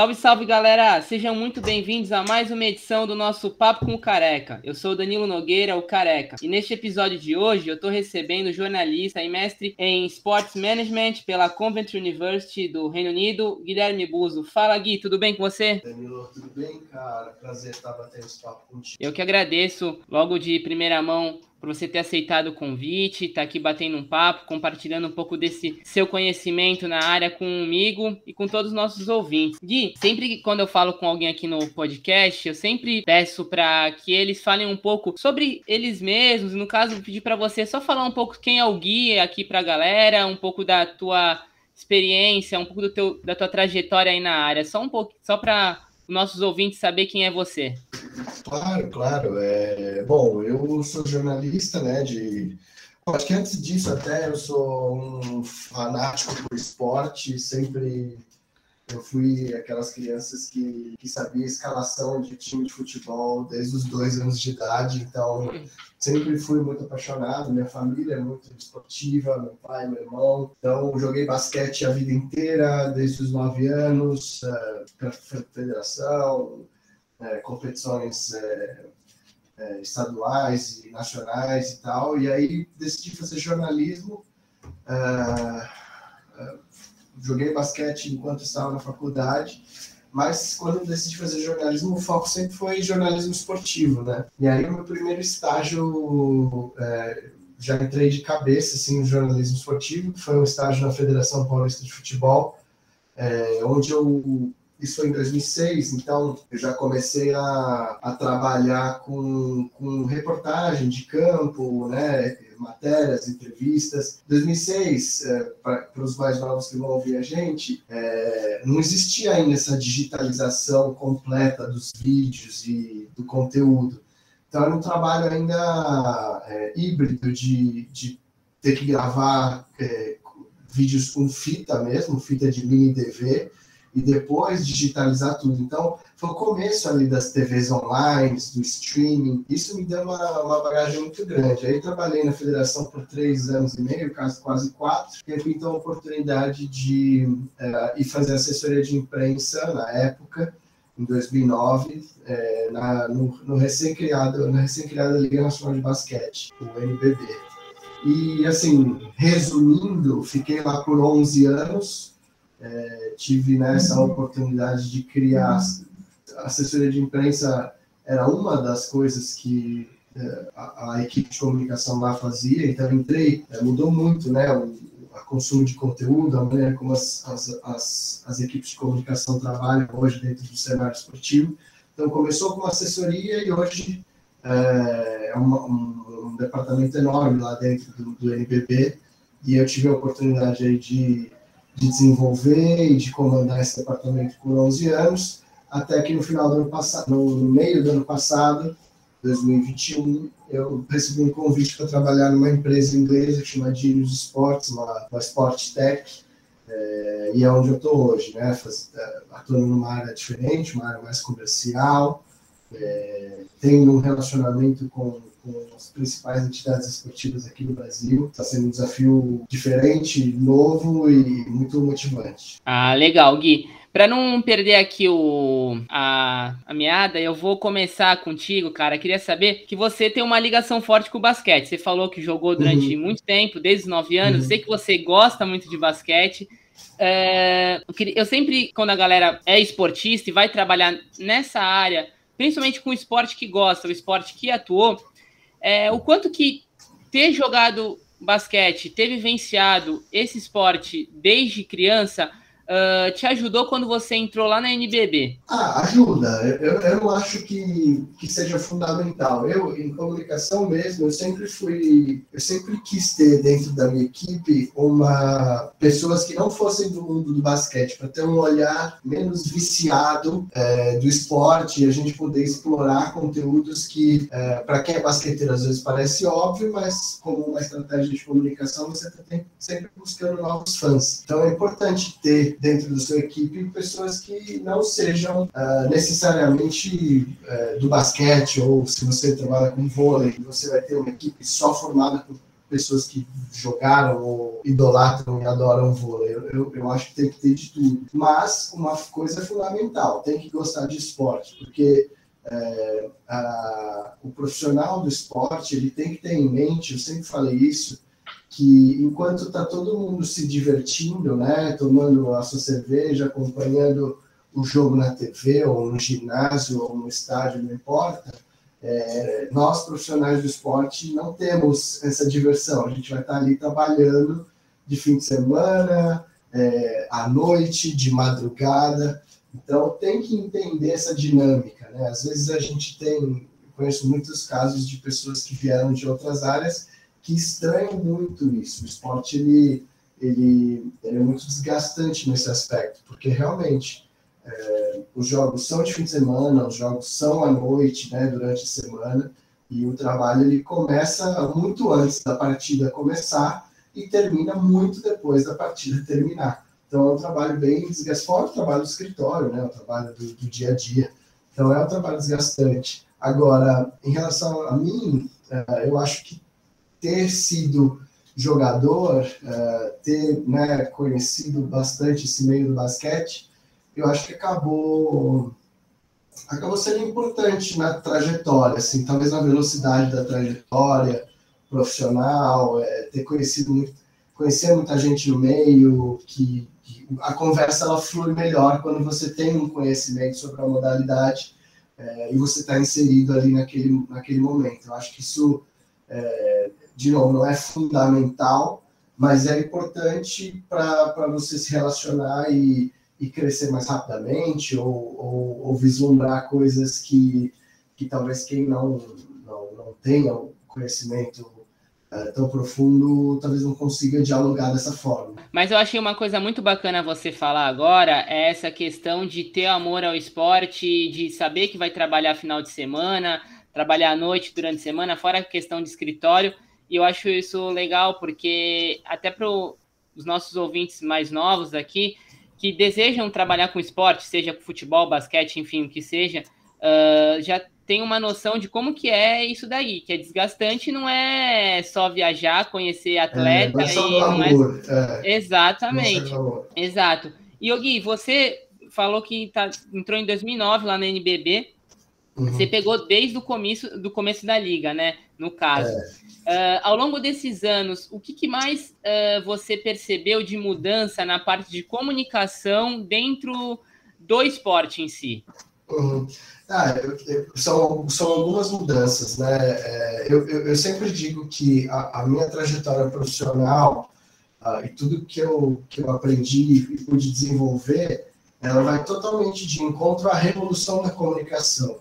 Salve, salve, galera! Sejam muito bem-vindos a mais uma edição do nosso Papo com o Careca. Eu sou Danilo Nogueira, o Careca. E neste episódio de hoje eu estou recebendo jornalista e mestre em Sports Management pela Coventry University do Reino Unido, Guilherme Buzo. Fala, Gui, tudo bem com você? Danilo, tudo bem, cara? Prazer estar batendo esse papo contigo. Eu que agradeço, logo de primeira mão, por você ter aceitado o convite, estar tá aqui batendo um papo, compartilhando um pouco desse seu conhecimento na área comigo e com todos os nossos ouvintes. Gui, sempre que quando eu falo com alguém aqui no podcast, eu sempre peço para que eles falem um pouco sobre eles mesmos. No caso, pedir para você só falar um pouco quem é o Gui aqui para a galera, um pouco da tua experiência, um pouco do teu, da tua trajetória aí na área, só um pouco, só para nossos ouvintes saber quem é você. Claro, claro. É... Bom, eu sou jornalista, né, de... Acho que antes disso até eu sou um fanático por esporte, sempre eu fui aquelas crianças que, que sabia escalação de time de futebol desde os dois anos de idade, então sempre fui muito apaixonado. Minha família é muito esportiva, meu pai, meu irmão. Então joguei basquete a vida inteira, desde os nove anos, uh, federação, uh, competições uh, estaduais e nacionais e tal. E aí decidi fazer jornalismo. Uh, joguei basquete enquanto estava na faculdade, mas quando decidi fazer jornalismo, o foco sempre foi jornalismo esportivo, né? E aí, o meu primeiro estágio, é, já entrei de cabeça assim, no jornalismo esportivo, que foi um estágio na Federação Paulista de Futebol, é, onde eu isso foi em 2006, então eu já comecei a, a trabalhar com, com reportagem de campo, né, matérias, entrevistas. 2006, é, para os mais novos que vão ouvir a gente, é, não existia ainda essa digitalização completa dos vídeos e do conteúdo. Então era um trabalho ainda é, híbrido de, de ter que gravar é, vídeos com fita mesmo, fita de mini DV, e depois digitalizar tudo. Então, foi o começo ali das TVs online, do streaming. Isso me deu uma, uma bagagem muito grande. Aí trabalhei na federação por três anos e meio, quase, quase quatro, e aí então a oportunidade de uh, ir fazer assessoria de imprensa na época, em 2009, é, na, no, no recém-criado, na recém-criada Liga Nacional de Basquete, o NBB. E, assim, resumindo, fiquei lá por 11 anos, é, tive nessa né, oportunidade de criar assessoria de imprensa era uma das coisas que é, a, a, equipe de comunicação lá fazia, então entrei, é, mudou muito, né, o consumo de conteúdo, a maneira como as, as, as, as equipes de comunicação trabalham hoje dentro do cenário esportivo. Então começou com assessoria e hoje é, é uma, um, um, departamento enorme lá dentro do, do NBB e eu tive a oportunidade aí de de desenvolver e de comandar esse departamento por 11 anos, até que no final do ano passado, no meio do ano passado, 2021, eu recebi um convite para trabalhar numa empresa inglesa chamada Genius Sports, uma, uma Sport Tech, é, e é onde eu estou hoje, né? Faz, é, atuando numa área diferente, uma área mais comercial, é, tendo um relacionamento com com as principais entidades esportivas aqui no Brasil. Está sendo um desafio diferente, novo e muito motivante. Ah, legal, Gui. Para não perder aqui o, a, a meada, eu vou começar contigo, cara. Queria saber que você tem uma ligação forte com o basquete. Você falou que jogou durante uhum. muito tempo, desde os 9 anos. Uhum. Sei que você gosta muito de basquete. É, eu sempre, quando a galera é esportista e vai trabalhar nessa área, principalmente com o esporte que gosta, o esporte que atuou, é, o quanto que ter jogado basquete, ter vivenciado esse esporte desde criança, uh, te ajudou quando você entrou lá na NBB? Ah, ajuda. Eu, eu não acho que, que seja fundamental. Eu, em comunicação mesmo, eu sempre fui, eu sempre quis ter dentro da minha equipe uma pessoas que não fossem do mundo do basquete, para ter um olhar menos viciado é, do esporte e a gente poder explorar conteúdos que, é, para quem é basqueteiro, às vezes parece óbvio, mas como uma estratégia de comunicação, você está sempre buscando novos fãs. Então é importante ter dentro da sua equipe pessoas que não sejam uh, necessariamente uh, do basquete ou se você trabalha com vôlei, você vai ter uma equipe só formada por pessoas que jogaram ou idolatram e adoram vôlei. Eu, eu, eu, acho que tem que ter de tudo. Mas uma coisa fundamental, tem que gostar de esporte, porque é, a, o profissional do esporte ele tem que ter em mente, eu sempre falei isso, que enquanto está todo mundo se divertindo, né, tomando a sua cerveja, acompanhando o jogo na TV, ou no ginásio, ou no estádio, não importa, é, nós, profissionais do esporte, não temos essa diversão. A gente vai estar ali trabalhando de fim de semana, é, à noite, de madrugada. Então, tem que entender essa dinâmica. Né? Às vezes a gente tem, conheço muitos casos de pessoas que vieram de outras áreas que estranham muito isso. O esporte ele, ele, ele é muito desgastante nesse aspecto, porque realmente é, os jogos são de fim de semana, os jogos são à noite, né, durante a semana, e o trabalho ele começa muito antes da partida começar e termina muito depois da partida terminar. Então é um trabalho bem desgastante, fora o trabalho do escritório, né, o trabalho do, do dia a dia. Então é um trabalho desgastante. Agora, em relação a mim, é, eu acho que ter sido jogador, é, ter né, conhecido bastante esse meio do basquete, eu acho que acabou acabou sendo importante na trajetória, assim, talvez na velocidade da trajetória profissional, é, ter conhecido muito, conhecer muita gente no meio, que, que, a conversa ela flui melhor quando você tem um conhecimento sobre a modalidade é, e você está inserido ali naquele, naquele momento. Eu acho que isso, é, de novo, não é fundamental, mas é importante para você se relacionar e e crescer mais rapidamente ou, ou, ou vislumbrar coisas que, que talvez quem não, não, não tenha conhecimento é, tão profundo, talvez não consiga dialogar dessa forma. Mas eu achei uma coisa muito bacana você falar agora, é essa questão de ter amor ao esporte, de saber que vai trabalhar final de semana, trabalhar à noite durante a semana, fora a questão de escritório, e eu acho isso legal, porque até para os nossos ouvintes mais novos aqui, que desejam trabalhar com esporte, seja futebol, basquete, enfim, o que seja, uh, já tem uma noção de como que é isso daí, que é desgastante, não é só viajar, conhecer atleta é, e não é... é. Exatamente. Exato. E Gui, você falou que tá, entrou em 2009 lá na NBB, uhum. você pegou desde o começo do começo da liga, né? No caso. É. Uh, ao longo desses anos, o que, que mais uh, você percebeu de mudança na parte de comunicação dentro do esporte em si? Uhum. Ah, eu, eu, são, são algumas mudanças, né? É, eu, eu, sempre digo que a, a minha trajetória profissional uh, e tudo que eu, que eu aprendi e pude desenvolver, ela vai totalmente de encontro à revolução da comunicação.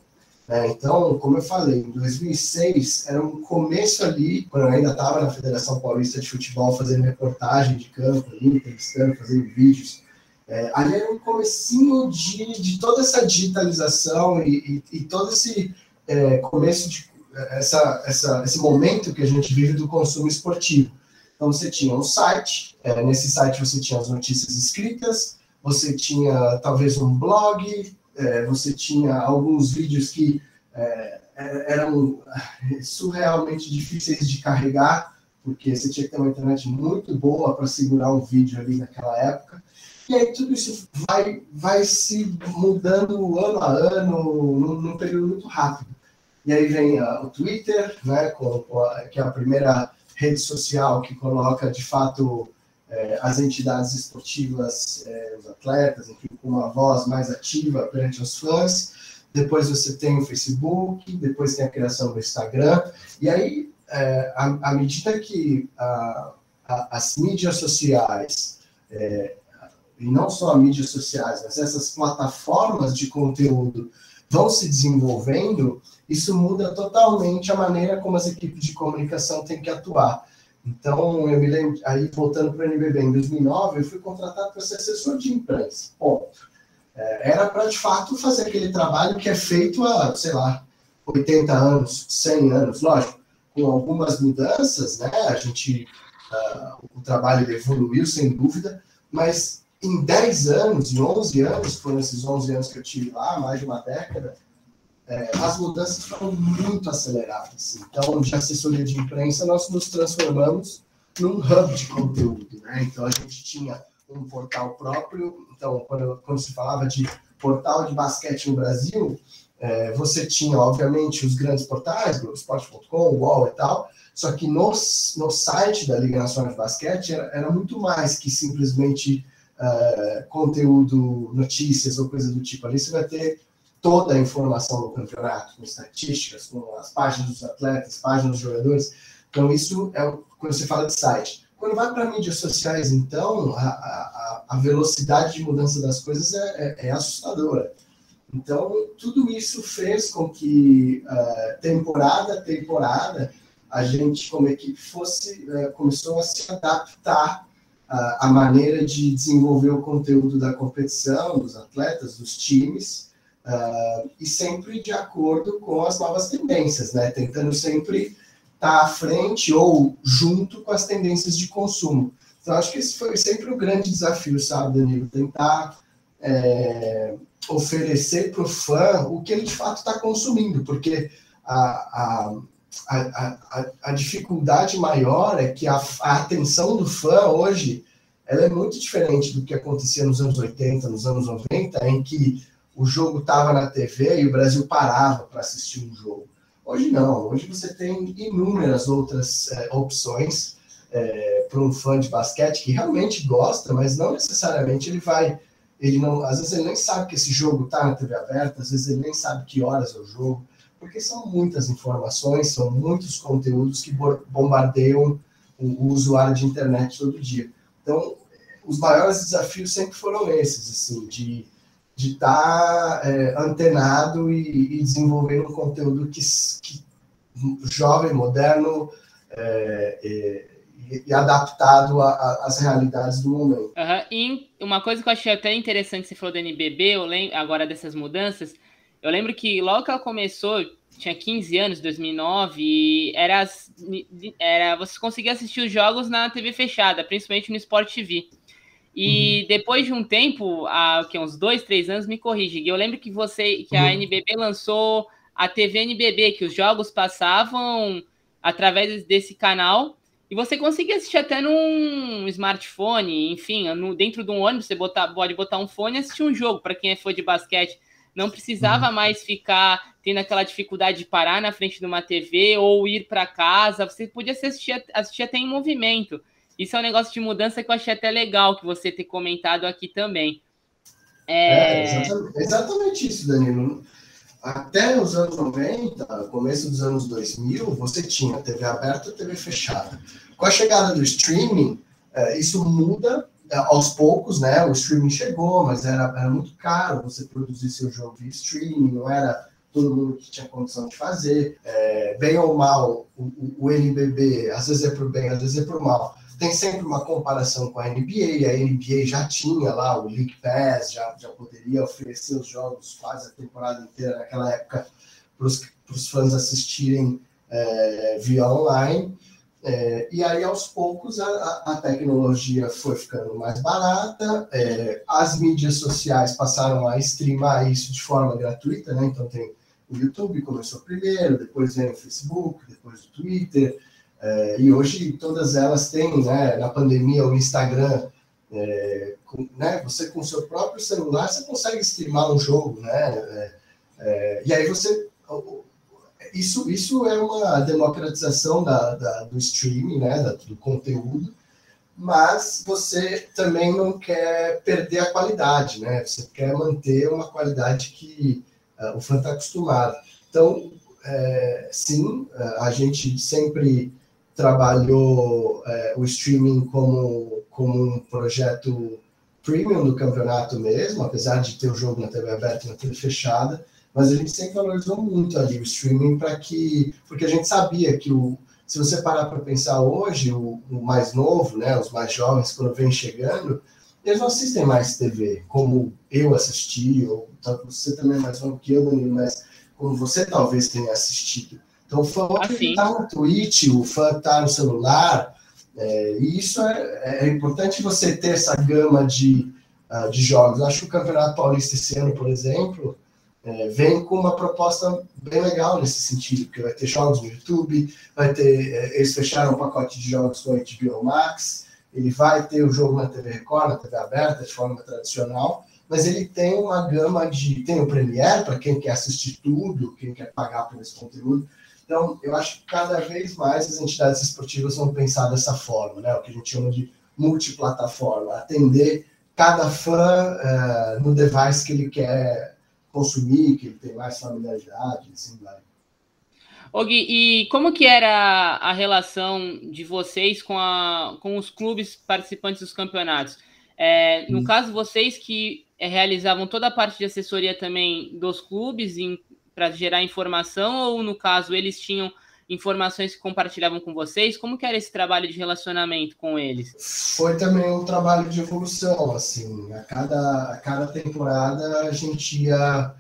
É, então, como eu falei, em 2006 era um começo ali, quando eu ainda estava na Federação Paulista de Futebol, fazendo reportagem de campo, ali, entrevistando, fazendo vídeos. É, ali era um comecinho de, de toda essa digitalização e, e, e todo esse é, começo de essa, essa, esse momento que a gente vive do consumo esportivo. Então você tinha um site, é, nesse site você tinha as notícias escritas, você tinha talvez um blog, é, você tinha alguns vídeos que é, é, eram surrealmente difíceis de carregar, porque você tinha que ter uma internet muito boa para segurar um vídeo ali naquela época. E aí tudo isso vai, vai se mudando ano a ano, num, num período muito rápido. E aí vem o Twitter, né, com, com a, que é a primeira rede social que coloca de fato é, as entidades esportivas, é, os atletas, enfim, com uma voz mais ativa perante os fãs. Depois você tem o Facebook, depois tem a criação do Instagram. E aí, é, à, medida que a, a, as mídias sociais, é, e não só as mídias sociais, mas essas plataformas de conteúdo vão se desenvolvendo, isso muda totalmente a maneira como as equipes de comunicação têm que atuar. Então, eu me lembro, aí voltando para o NBB, em 2009, eu fui contratado para ser assessor de imprensa. Ponto. É, era para, de fato, fazer aquele trabalho que é feito há, sei lá, 80 anos, 100 anos, lógico, com algumas mudanças, né? A gente, uh, o trabalho evoluiu, sem dúvida, mas em 10 anos, em 11 anos, foram esses 11 anos que eu tive lá, mais de uma década, é, as mudanças foram muito aceleradas. Então, de assessoria de imprensa, nós nos transformamos num hub de conteúdo. Né? Então, a gente tinha um portal próprio. Então, quando, quando se falava de portal de basquete no Brasil, é, você tinha, obviamente, os grandes portais, Globoesporte.com, UOL e tal, só que no, no site da Liga Nacional de Basquete era, era muito mais que simplesmente uh, conteúdo, notícias ou coisa do tipo. Ali você vai ter toda a informação do campeonato, com estatísticas, com as páginas dos atletas, páginas dos jogadores. Então, isso é quando você fala de site. Quando vai para mídias sociais, então, a, a, a, velocidade de mudança das coisas é, é, é assustadora. Então, tudo isso fez com que, uh, temporada a temporada, a gente, como equipe, fosse, uh, começou a se adaptar uh, à maneira de desenvolver o conteúdo da competição, dos atletas, dos times, e sempre de acordo com as novas tendências, né? tentando sempre estar tá à frente ou junto com as tendências de consumo. Então, acho que esse foi sempre o grande desafio, sabe, Danilo? Tentar é, oferecer para o fã o que ele de fato está consumindo, porque a, a, a, a, dificuldade maior é que a, a atenção do fã hoje ela é muito diferente do que acontecia nos anos 80, nos anos 90, em que o jogo estava na TV e o Brasil parava para assistir um jogo. Hoje não, hoje você tem inúmeras outras é, opções é, para um fã de basquete que realmente gosta, mas não necessariamente ele vai ele não, às vezes ele nem sabe que esse jogo está na TV aberta, às vezes ele nem sabe que horas é o jogo, porque são muitas informações, são muitos conteúdos que bombardeiam o, usuário de internet todo dia. Então, os maiores desafios sempre foram esses, assim, de de estar tá, é, antenado e, e desenvolvendo um conteúdo que, que jovem, moderno, é, é, e, adaptado às realidades do momento. Uhum. E uma coisa que eu achei até interessante você falou da NBB, eu lembro, agora dessas mudanças, eu lembro que logo que ela começou, tinha 15 anos, 2009, e era, era você conseguia assistir os jogos na TV fechada, principalmente no Sport TV. E uhum. depois de um tempo, há que, uns dois, três anos, me corrige. Eu lembro que você, que a uhum. NBB lançou a TV NBB, que os jogos passavam através desse canal e você conseguia assistir até num smartphone, enfim, no, dentro de um ônibus, você botar, pode botar um fone e assistir um jogo, para quem é fã de basquete. Não precisava uhum. mais ficar tendo aquela dificuldade de parar na frente de uma TV ou ir para casa. Você podia assistir, assistir até em movimento. Isso é um negócio de mudança que eu achei até legal que você ter comentado aqui também. É, é exatamente, exatamente isso, Danilo até os anos 90, começo dos anos 2000, você tinha TV aberta e TV fechada. Com a chegada do streaming, é, isso muda é, aos poucos, né? O streaming chegou, mas era, era muito caro você produzir seu jogo via streaming, não era todo mundo que tinha condição de fazer. É, bem ou mal, o, o NBB, às vezes é para o bem, às vezes é para o mal tem sempre uma comparação com a NBA, a NBA já tinha lá o League Pass, já, já poderia oferecer os jogos quase a temporada inteira naquela época para os fãs assistirem é, via online. É, e aí, aos poucos, a, a, tecnologia foi ficando mais barata, é, as mídias sociais passaram a streamar isso de forma gratuita, né? Então, tem o YouTube começou primeiro, depois vem o Facebook, depois o Twitter, é, e hoje todas elas têm, né, na pandemia, o Instagram. É, com, né, você com seu próprio celular, você consegue streamar um jogo, né? É, é e aí você. Isso, isso é uma democratização da, da do streaming, né, da, do conteúdo, mas você também não quer perder a qualidade, né? Você quer manter uma qualidade que uh, o fã está acostumado. Então, é, sim, a gente sempre trabalhou é, o streaming como, como um projeto premium do campeonato mesmo, apesar de ter o jogo na TV aberta e na TV fechada, mas a gente sempre valorizou muito ali o streaming para que, porque a gente sabia que o, se você parar para pensar hoje, o, o, mais novo, né, os mais jovens, quando vem chegando, eles não assistem mais TV, como eu assisti, ou você também é mais novo que eu, mas como você talvez tenha assistido. Então, o fã assim. está no Twitch, o fã está no celular, é, e isso é, é, importante você ter essa gama de, uh, de jogos. Eu acho que o Campeonato Paulista esse ano, por exemplo, é, vem com uma proposta bem legal nesse sentido, porque vai ter jogos no YouTube, vai ter, é, eles fecharam um pacote de jogos com a HBO Max, ele vai ter o jogo na TV Record, na TV aberta, de forma tradicional, mas ele tem uma gama de. Tem o Premiere, para quem quer assistir tudo, quem quer pagar por esse conteúdo. Então, eu acho que cada vez mais as entidades esportivas vão pensar dessa forma, né? o que a gente chama de multiplataforma, atender cada fã uh, no device que ele quer consumir, que ele tem mais familiaridade, assim vai. Og, e como que era a relação de vocês com, a, com os clubes participantes dos campeonatos? É, no hum. caso, vocês que é, realizavam toda a parte de assessoria também dos clubes para gerar informação, ou no caso, eles tinham informações que compartilhavam com vocês? Como que era esse trabalho de relacionamento com eles? Foi também um trabalho de evolução, assim, a cada, a cada temporada a gente ia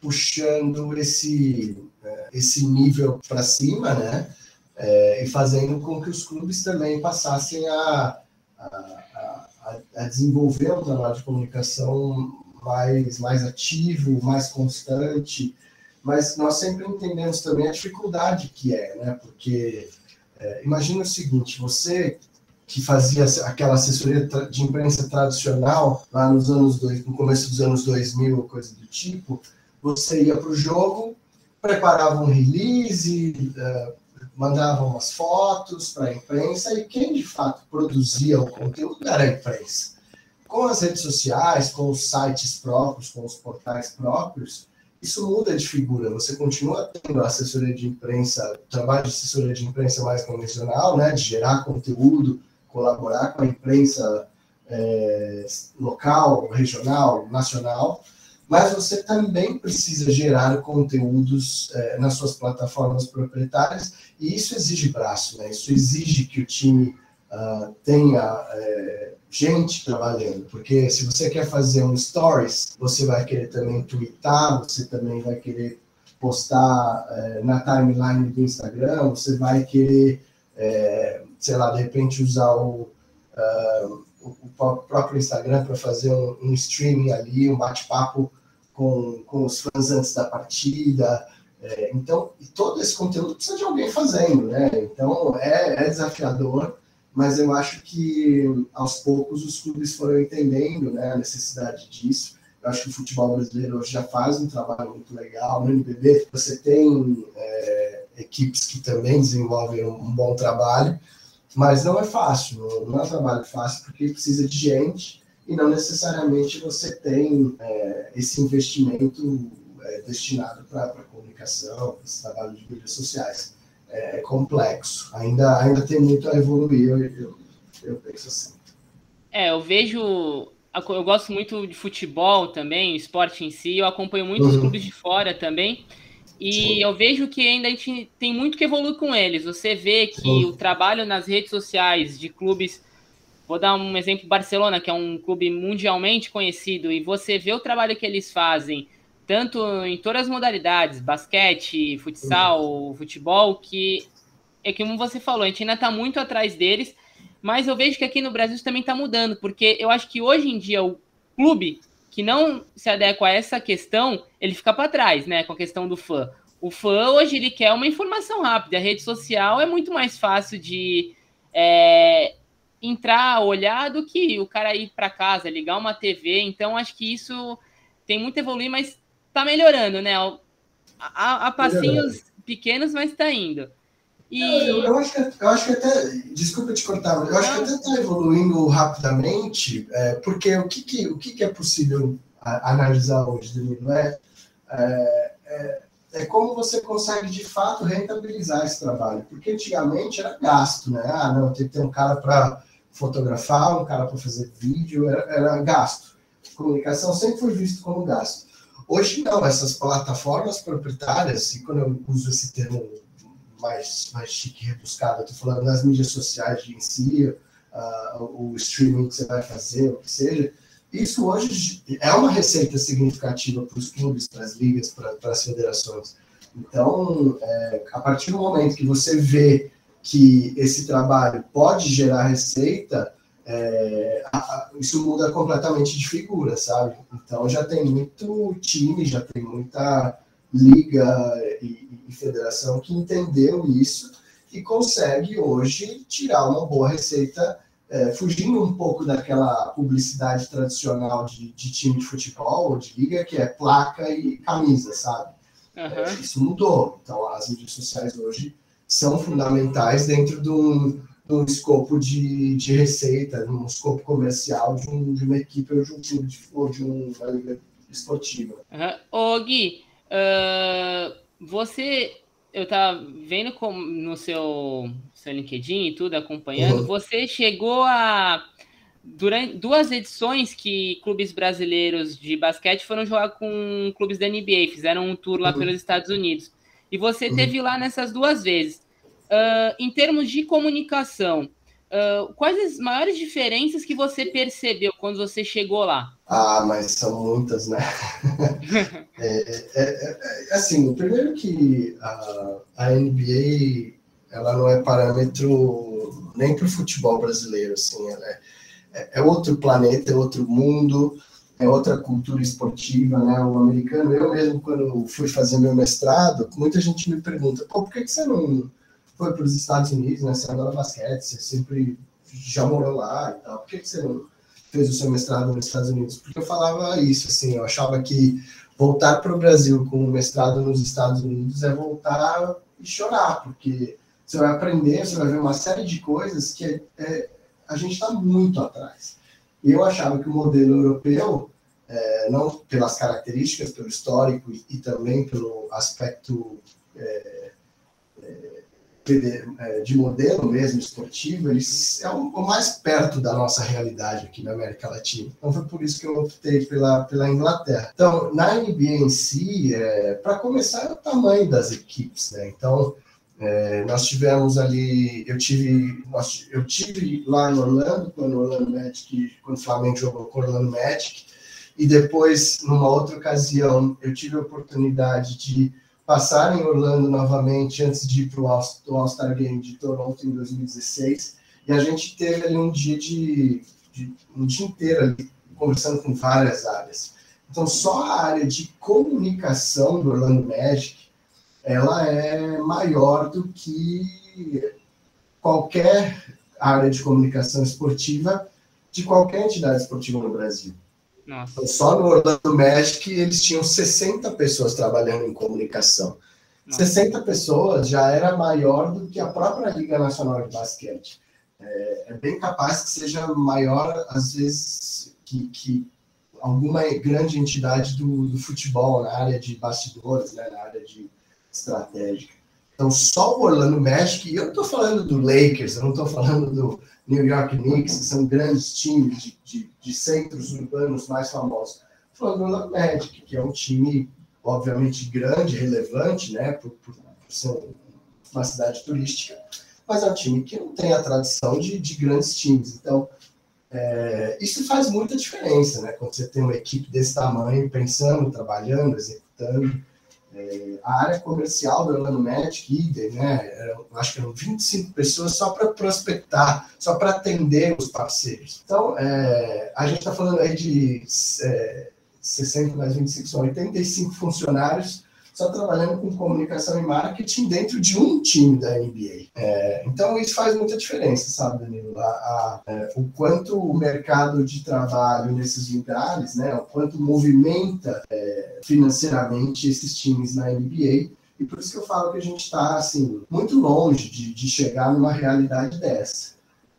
puxando esse, é, esse nível para cima, né? É, e fazendo com que os clubes também passassem a, a, a, a desenvolver um trabalho de comunicação mais, mais ativo, mais constante, mas nós sempre entendemos também a dificuldade que é, né? Porque é, imagina o seguinte: você que fazia aquela assessoria de imprensa tradicional lá nos anos dois, no começo dos anos 2000, coisa do tipo, você ia para o jogo, preparava um release, uh, mandava umas fotos para a imprensa e quem de fato produzia o conteúdo era a imprensa. Com as redes sociais, com os sites próprios, com os portais próprios, isso muda de figura. Você continua tendo a assessoria de imprensa, trabalho de assessoria de imprensa mais convencional, né, de gerar conteúdo, colaborar com a imprensa é, local, regional, nacional, mas você também precisa gerar conteúdos é, nas suas plataformas proprietárias e isso exige braço, né? Isso exige que o time uh, tenha é, gente trabalhando, porque se você quer fazer um stories, você vai querer também twittar, você também vai querer postar é, na timeline do Instagram, você vai querer, é, sei lá, de repente usar o, uh, o próprio Instagram para fazer um, um, streaming ali, um bate-papo com, com os fãs antes da partida. É, então, todo esse conteúdo precisa de alguém fazendo, né? Então, é, é desafiador mas eu acho que aos poucos os clubes foram entendendo né, a necessidade disso. Eu acho que o futebol brasileiro hoje já faz um trabalho muito legal. No NBB você tem é, equipes que também desenvolvem um, bom trabalho, mas não é fácil, não, não, é um trabalho fácil porque precisa de gente e não necessariamente você tem é, esse investimento é, destinado para comunicação, esse trabalho de mídias sociais é complexo. Ainda, ainda tem muito a evoluir, eu, eu, eu penso assim. É, eu vejo. Eu gosto muito de futebol também, esporte em si. Eu acompanho muitos uhum. clubes de fora também. E eu vejo que ainda a gente tem muito que evoluir com eles. Você vê que o trabalho nas redes sociais de clubes. Vou dar um exemplo: Barcelona, que é um clube mundialmente conhecido, e você vê o trabalho que eles fazem tanto em todas as modalidades, basquete, futsal, futebol, que é como você falou, a gente ainda está muito atrás deles, mas eu vejo que aqui no Brasil isso também está mudando, porque eu acho que hoje em dia o clube que não se adequa a essa questão, ele fica para trás, né, com a questão do fã. O fã hoje ele quer uma informação rápida, a rede social é muito mais fácil de é, entrar, olhar do que o cara ir para casa, ligar uma TV. Então acho que isso tem muito a evoluir, mas tá melhorando, né? A, a passinhos pequenos, mas tá indo. E... Eu, eu, acho que, eu acho que até, desculpa te cortar, eu acho que até está evoluindo rapidamente, é, porque o, que, que, o que, que é possível analisar hoje, Danilo, é, é, é, é, como você consegue de fato rentabilizar esse trabalho, porque antigamente era gasto, né? Ah, não, tem que ter um cara para fotografar, um cara para fazer vídeo, era, era gasto. Comunicação sempre foi visto como gasto. Hoje não, essas plataformas proprietárias, e quando eu uso esse termo mais, mais chique, rebuscado, estou falando das mídias sociais de em si, uh, o streaming que você vai fazer, o que seja, isso hoje é uma receita significativa para os clubes, para as ligas, para, para as federações. Então, é, a partir do momento que você vê que esse trabalho pode gerar receita, é, isso muda completamente de figura, sabe? Então já tem muito time, já tem muita liga e, e federação que entendeu isso e consegue hoje tirar uma boa receita, é, fugindo um pouco daquela publicidade tradicional de, de, time de futebol ou de liga, que é placa e camisa, sabe? Uhum. É, isso mudou. Então as mídias sociais hoje são fundamentais dentro de um no escopo de, de receita, no escopo comercial de, um, de uma equipe ou de um clube de, ou de uma liga esportiva. Uhum. Ô Gui, uh, você, eu tava vendo como no seu, seu LinkedIn e tudo, acompanhando, uhum. você chegou a durante duas edições que clubes brasileiros de basquete foram jogar com clubes da NBA, fizeram um tour lá uhum. pelos Estados Unidos. E você uhum. teve lá nessas duas vezes. Uh, em termos de comunicação, uh, quais as maiores diferenças que você percebeu quando você chegou lá? Ah, mas são muitas, né? É, é, é, assim, primeiro que a, a NBA ela não é parâmetro nem para o futebol brasileiro, assim, é, é, é outro planeta, é outro mundo, é outra cultura esportiva, né? O americano, eu mesmo quando fui fazer meu mestrado, muita gente me pergunta, pô, por que, que você não foi para os Estados Unidos, né? Você adora basquete, você sempre já morou lá e tal. Por que, você não fez o seu mestrado nos Estados Unidos? Porque eu falava isso, assim, eu achava que voltar para o Brasil com um mestrado nos Estados Unidos é voltar e chorar, porque você vai aprender, você vai ver uma série de coisas que é, é, a gente está muito atrás. Eu achava que o modelo europeu, é, não pelas características, pelo histórico e, e também pelo aspecto é é, de modelo mesmo esportivo, eles é o mais perto da nossa realidade aqui na América Latina. Então foi por isso que eu optei pela, pela Inglaterra. Então, na NBA em si, é, para começar, é o tamanho das equipes, né? Então, é, nós tivemos ali, eu tive, nós, eu tive lá no Orlando, quando o Orlando Magic, quando o Flamengo jogou com o Orlando Magic, e depois, numa outra ocasião, eu tive a oportunidade de passar em Orlando novamente antes de ir para o All-Star Game de Toronto em 2016. E a gente teve ali um dia de, de um dia inteiro ali, conversando com várias áreas. Então, só a área de comunicação do Orlando Magic, ela é maior do que qualquer área de comunicação esportiva de qualquer entidade esportiva no Brasil. Nossa. Então, só no Orlando Magic eles tinham 60 pessoas trabalhando em comunicação. Nossa. 60 pessoas já era maior do que a própria Liga Nacional de Basquete. É, é bem capaz que seja maior, às vezes, que, que alguma grande entidade do, do, futebol na área de bastidores, né, na área de estratégica. Então, só o Orlando Magic, e eu não estou falando do Lakers, eu não estou falando do, New York Knicks, que são grandes times de, de, de centros urbanos mais famosos. Falando do Orlando Magic, que é um time, obviamente, grande, relevante, né, por, por, por ser uma cidade turística, mas é um time que não tem a tradição de, de grandes times. Então, é, isso faz muita diferença, né? Quando você tem uma equipe desse tamanho, pensando, trabalhando, executando. É, a área comercial do Orlando Magic, idem, né? Acho que eram 25 pessoas só para prospectar, só para atender os parceiros. Então, é, a gente está falando aí de é, 60 mais 25, são 85 funcionários só trabalhando com comunicação e marketing dentro de um time da NBA. É, então, isso faz muita diferença, sabe, Danilo? A, a, é, o quanto o mercado de trabalho nesses lugares, né, o quanto movimenta é, financeiramente esses times na NBA. E por isso que eu falo que a gente está assim, muito longe de, de chegar numa realidade dessa.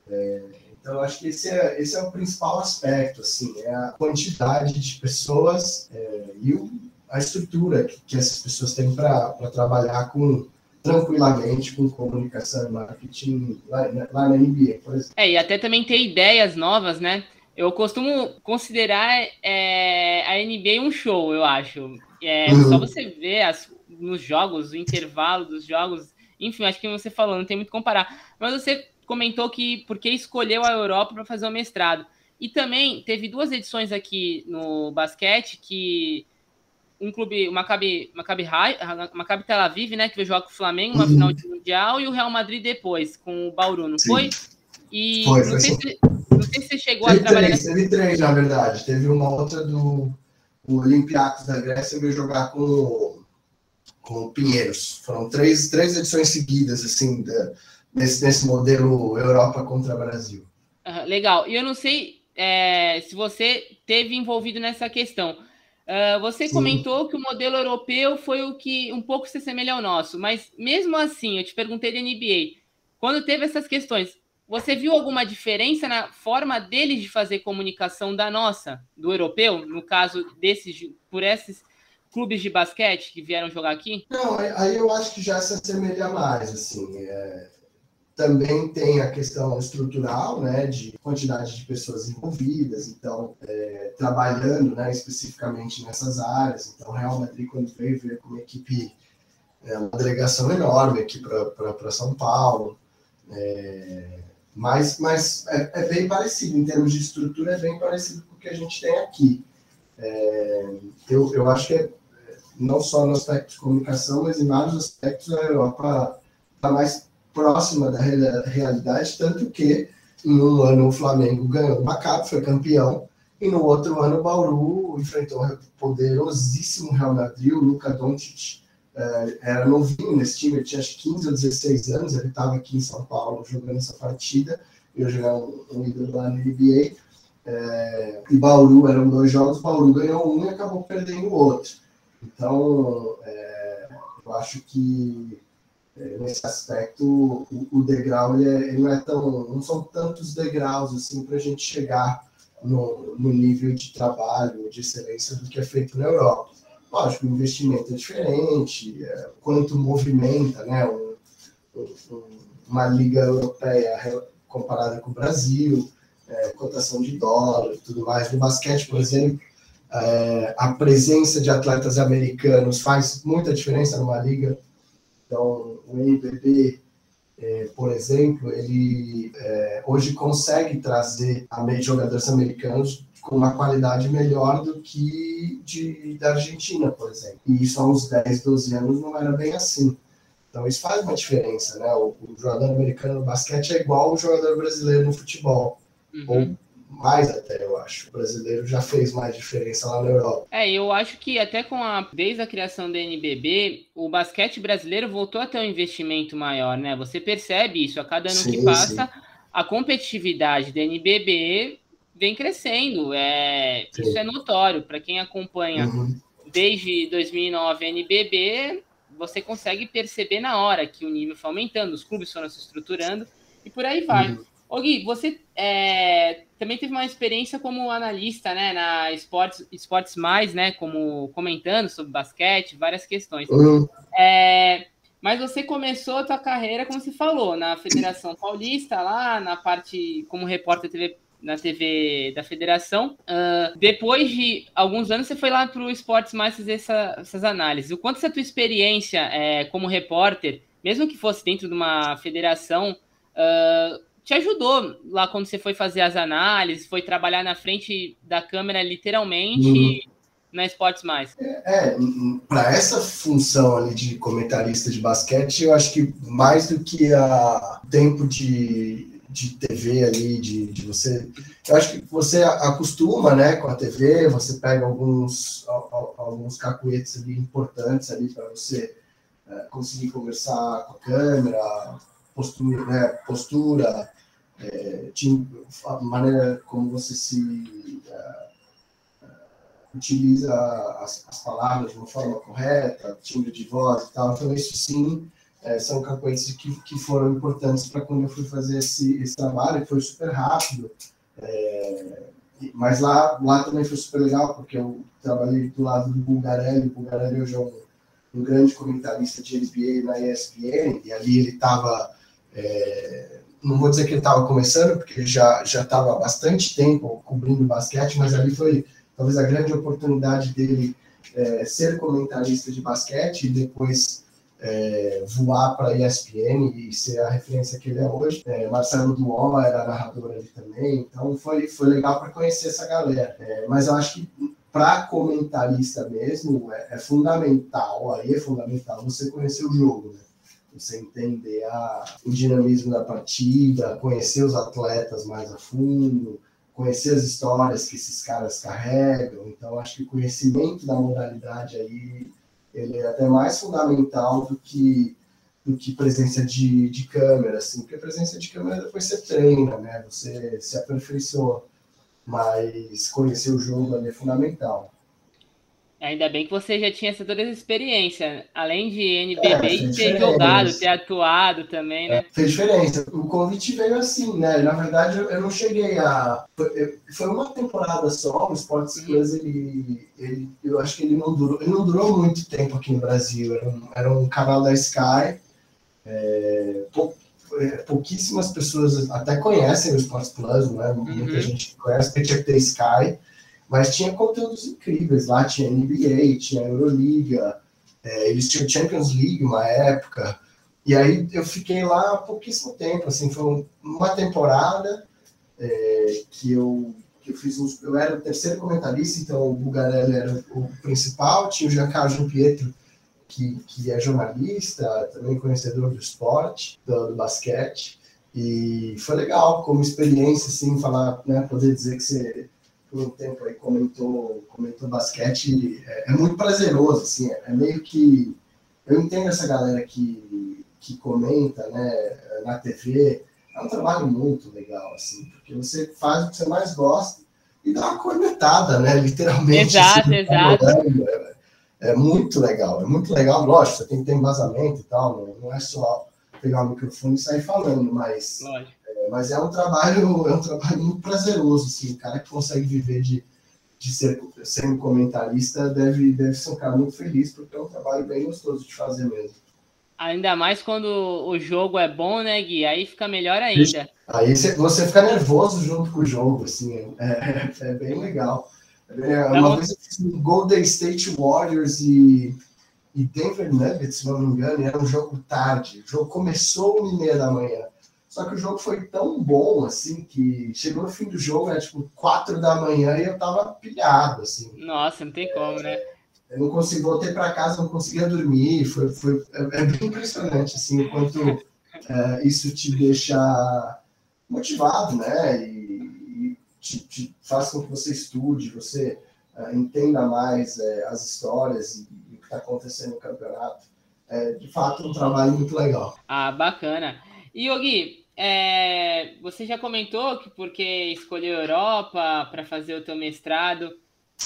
É, então, acho que esse é, esse é o principal aspecto, assim, é a quantidade de pessoas é, e o a estrutura que, que essas pessoas têm para trabalhar com tranquilamente com comunicação e marketing lá, lá na NBA, por exemplo. É, e até também ter ideias novas, né? Eu costumo considerar é, a NBA um show, eu acho. É, uhum. Só você ver as, nos jogos, o intervalo dos jogos, enfim, acho que você falou, não tem muito comparar. Mas você comentou que porque escolheu a Europa para fazer o mestrado. E também teve duas edições aqui no basquete que um clube, o Maccabi, Maccabi, Maccabi Tel Aviv, né, que veio jogar com o Flamengo, uma uhum. final de Mundial, e o Real Madrid depois, com o Bauru, não Sim. foi? E foi, não, foi sei se, não, sei se você chegou teve a trabalhar. Três, Teve três, na verdade. Teve uma outra do Olympiacos da Grécia veio jogar com, com o Pinheiros. Foram três, três edições seguidas, assim, da, nesse, nesse modelo Europa contra Brasil. Uhum, legal. E eu não sei é, se você teve envolvido nessa questão. Uh, você Sim. comentou que o modelo europeu foi o que um pouco se assemelha ao nosso, mas mesmo assim, eu te perguntei da NBA, quando teve essas questões, você viu alguma diferença na forma deles de fazer comunicação da nossa, do europeu, no caso desses, por esses clubes de basquete que vieram jogar aqui? Não, aí eu acho que já se assemelha mais, assim. É, também tem a questão estrutural, né, de quantidade de pessoas envolvidas, então, é, trabalhando, né, especificamente nessas áreas. Então, Real Madrid, quando veio, veio com uma equipe, é, uma delegação enorme aqui para São Paulo. É, mas mas é, é, bem parecido, em termos de estrutura, é bem parecido com o que a gente tem aqui. É, eu, eu acho que é, não só no aspecto de comunicação, mas em vários aspectos a Europa está mais próxima da realidade, tanto que em um ano o Flamengo ganhou o Maccabi, foi campeão, e no outro ano o Bauru enfrentou o poderosíssimo Real Madrid, o Luka Doncic é, era novinho nesse time, ele tinha acho 15 ou 16 anos, ele estava aqui em São Paulo jogando essa partida, eu jogar um, um ídolo lá no NBA, é, e Bauru eram dois jogos, Bauru ganhou um e acabou perdendo o outro. Então, é, eu acho que nesse aspecto, o, o degrau ele, é, ele, não é tão. não são tantos degraus assim para a gente chegar no, no, nível de trabalho, de excelência do que é feito na Europa. Lógico, o investimento é diferente, é, quanto movimenta né, um, um, uma liga europeia comparada com o Brasil, é, cotação de dólar tudo mais. No basquete, por exemplo, é, a presença de atletas americanos faz muita diferença numa liga então, o NBB, é, por exemplo, ele é, hoje consegue trazer jogadores americanos com uma qualidade melhor do que de, da Argentina, por exemplo. E isso há uns 10, 12 anos não era bem assim. Então isso faz uma diferença, né? O, o jogador americano no basquete é igual ao jogador brasileiro no futebol. Uhum. Ou mais até, eu acho. O brasileiro já fez mais diferença lá na Europa. É, eu acho que até com a desde a criação da NBB, o basquete brasileiro voltou a ter um investimento maior, né? Você percebe isso a cada ano sim, que passa, sim. a competitividade da NBB vem crescendo. É, isso é notório para quem acompanha uhum. desde 2009 a NBB, você consegue perceber na hora que o nível foi aumentando, os clubes foram se estruturando e por aí vai. Uhum. Ô Gui, você é, também teve uma experiência como analista, né, na Esportes, Esportes Mais, né, como comentando sobre basquete, várias questões. Uhum. É, mas você começou a tua carreira, como você falou, na Federação Paulista, lá na parte como repórter TV, na TV da Federação. Uh, depois de alguns anos, você foi lá para o Esportes Mais fazer essa, essas análises. O quanto essa tua experiência é, como repórter, mesmo que fosse dentro de uma federação, uh, te ajudou lá quando você foi fazer as análises, foi trabalhar na frente da câmera literalmente uhum. na Esportes Mais. É, é para essa função ali de comentarista de basquete, eu acho que mais do que a tempo de, de TV ali, de, de você. Eu acho que você acostuma né, com a TV, você pega alguns, alguns cacuetes ali importantes ali para você é, conseguir conversar com a câmera, postura, né, postura é, a maneira como você se uh, utiliza as, as, palavras de uma forma correta, timbre de voz e tal. Então, isso sim é, são capoeiras que, que foram importantes para quando eu fui fazer esse, esse trabalho, foi super rápido. É, mas lá, lá também foi super legal, porque eu trabalhei do lado do Bulgarelli. O Bulgarelli hoje é um, um grande comentarista de NBA na ESPN, e ali ele estava é, não vou dizer que ele estava começando, porque já já estava há bastante tempo cobrindo basquete, mas ali foi talvez a grande oportunidade dele é, ser comentarista de basquete e depois é, voar para a ESPN e ser a referência que ele é hoje. É, Marcelo Duomo era narrador ali também, então foi, foi legal para conhecer essa galera. É, mas eu acho que para comentarista mesmo é, é, fundamental, aí é fundamental você conhecer o jogo, né? Você entender a, o dinamismo da partida, conhecer os atletas mais a fundo, conhecer as histórias que esses caras carregam. Então, acho que o conhecimento da modalidade aí ele é até mais fundamental do que do que presença de, de câmera, assim, porque presença de câmera depois você treina, né? Você se aperfeiçoa, mas conhecer o jogo ali é fundamental. Ainda bem que você já tinha essa toda essa experiência, além de NBB, é, de ter jogado, ter atuado também, né? É, fez diferença. O convite veio assim, né? Na verdade, eu não cheguei a. Foi uma temporada só, o Sports uhum. Plus, ele, ele, eu acho que ele não durou, ele não durou muito tempo aqui no Brasil. Era um, era um canal da Sky. É, pou, é, pouquíssimas pessoas até conhecem o Sports Plus, né? Muita uhum. gente conhece, tinha que ter Sky. Mas tinha conteúdos incríveis lá, tinha NBA, tinha Euroliga, é, eles tinham Champions League uma época. E aí eu fiquei lá há pouquíssimo tempo, assim, foi uma temporada é, que eu que eu fiz uns, eu era o terceiro comentarista, então o Bugarelli era o principal, tinha o Giancarlo Pietro, que, que é jornalista, também conhecedor do esporte, do, do basquete, e foi legal como experiência, assim, falar, né, poder dizer que você por um tempo aí comentou, comentou basquete, é, é muito prazeroso, assim, é, é, meio que, eu entendo essa galera que, que comenta, né, na TV, é um trabalho muito legal, assim, porque você faz o que você mais gosta e dá uma cornetada, né, literalmente. Exato, assim, exato. É, é, muito legal, é muito legal, lógico, você tem que ter embasamento e tal, não, não é só pegar o microfone e sair falando, mas... Lógico mas é um trabalho, é um trabalho muito prazeroso, assim, o cara que consegue viver de, de ser, ser um comentarista deve, deve ser um cara muito feliz, porque é um trabalho bem gostoso de fazer mesmo. Ainda mais quando o jogo é bom, né, Gui? Aí fica melhor ainda. Aí você fica nervoso junto com o jogo, assim, é, é, é bem legal. É, uma vez eu fiz um Golden State Warriors e, e Denver Nuggets, se não me engano, e era um jogo tarde. O jogo começou uma e meia da manhã. Só que o jogo foi tão bom, assim, que chegou no fim do jogo, era tipo quatro da manhã e eu tava pilhado, assim. Nossa, não tem como, né? Eu não consegui, voltei para casa, não conseguia dormir, foi, foi, é, é bem impressionante, assim, o quanto é, isso te deixa motivado, né? E, e te, te, faz com que você estude, você é, entenda mais as histórias e, e o que está acontecendo no campeonato. É, de fato, um trabalho muito legal. Ah, bacana. E, Yogi, é, você já comentou que porque escolheu Europa para fazer o teu mestrado.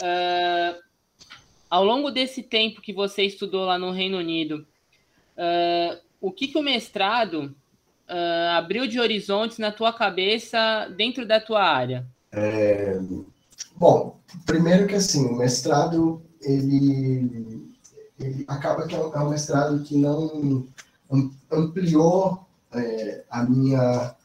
Uh, ao longo desse tempo que você estudou lá no Reino Unido, uh, o que, que o mestrado uh, abriu de horizontes na tua cabeça dentro da tua área? É, bom, primeiro que assim, o mestrado ele, ele acaba que é um, é um mestrado que não ampliou é, a, minha,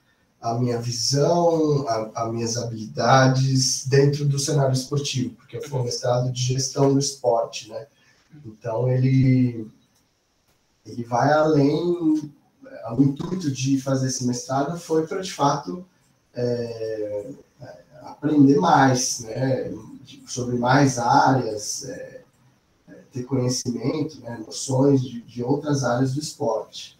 a minha visão, as minhas habilidades dentro do cenário esportivo, porque eu fui um mestrado de gestão do esporte, né? Então, ele, ele vai além, o intuito de fazer esse mestrado foi para, de fato, é, aprender mais, né? Sobre mais áreas, é, ter conhecimento, né? noções de, de outras áreas do esporte.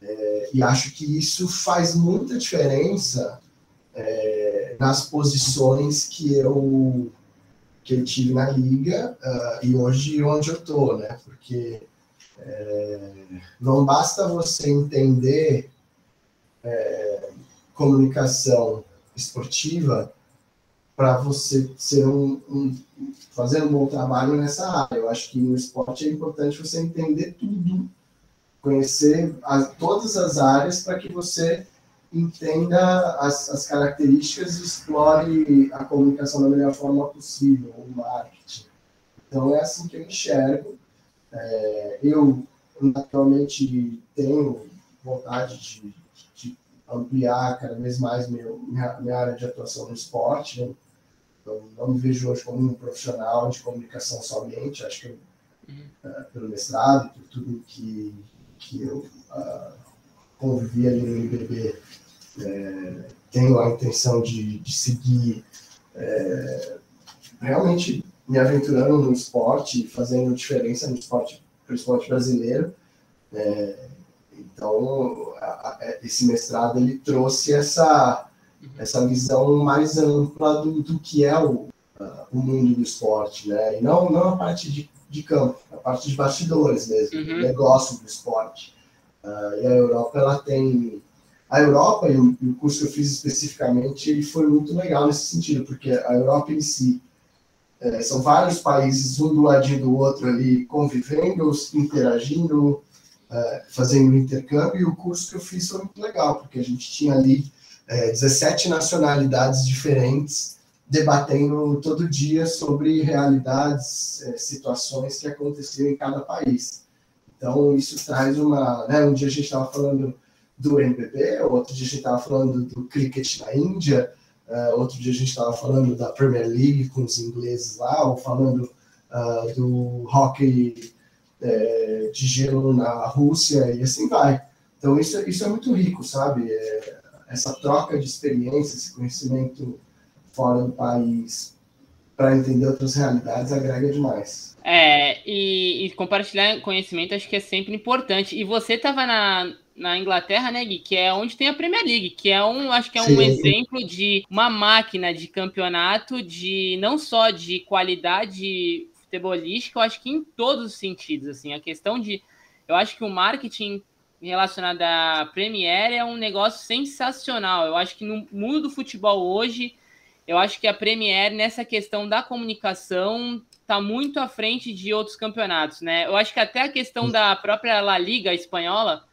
É, e acho que isso faz muita diferença é, nas posições que eu que eu tive na liga uh, e hoje onde eu estou, né? Porque é, não basta você entender é, comunicação esportiva para você ser um, um, fazer um bom trabalho nessa área. Eu acho que no esporte é importante você entender tudo conhecer as, todas as áreas para que você entenda as, as, características e explore a comunicação da melhor forma possível, o marketing. Então, é assim que eu enxergo. É, eu, naturalmente, tenho vontade de, de, ampliar cada vez mais meu, minha, minha área de atuação no esporte. Né? Eu não me vejo hoje como um profissional de comunicação somente, acho que eu, uhum. é, pelo mestrado, por tudo que que eu uh, convivi ali no IBB, é, tenho a intenção de, de seguir é, realmente me aventurando no esporte, fazendo diferença no esporte, principalmente brasileiro. É, Então, a, a, esse mestrado ele trouxe essa, essa visão mais ampla do, do que é o, o mundo do esporte, né? E não, não a parte de, de campo, a parte de bastidores mesmo, uhum. negócio do esporte. Uh, e a Europa, ela tem... A Europa, e o, e o, curso que eu fiz especificamente, ele foi muito legal nesse sentido, porque a Europa em si é, são vários países, um do ladinho do outro ali, convivendo, interagindo, é, fazendo intercâmbio, e o curso que eu fiz foi muito legal, porque a gente tinha ali é, 17 nacionalidades diferentes, debatendo todo dia sobre realidades, é, situações que aconteciam em cada país. Então, isso traz uma. Né, um dia a gente estava falando do NBB, outro dia a gente estava falando do cricket na Índia, uh, outro dia a gente estava falando da Premier League com os ingleses lá, ou falando uh, do hockey é, de gelo na Rússia, e assim vai. Então, isso, isso é muito rico, sabe? É, essa troca de experiência, esse conhecimento fora do país para entender outras realidades agrega demais. É, e, e, compartilhar conhecimento acho que é sempre importante. E você estava na, na Inglaterra, né, Gui? Que é onde tem a Premier League, que é um, acho que é um Sim. exemplo de uma máquina de campeonato de não só de qualidade futebolística, eu acho que em todos os sentidos, assim, a questão de eu acho que o marketing relacionado à Premier é um negócio sensacional. Eu acho que no mundo do futebol hoje eu acho que a Premier, nessa questão da comunicação, está muito à frente de outros campeonatos, né? Eu acho que até a questão da própria La Liga espanhola,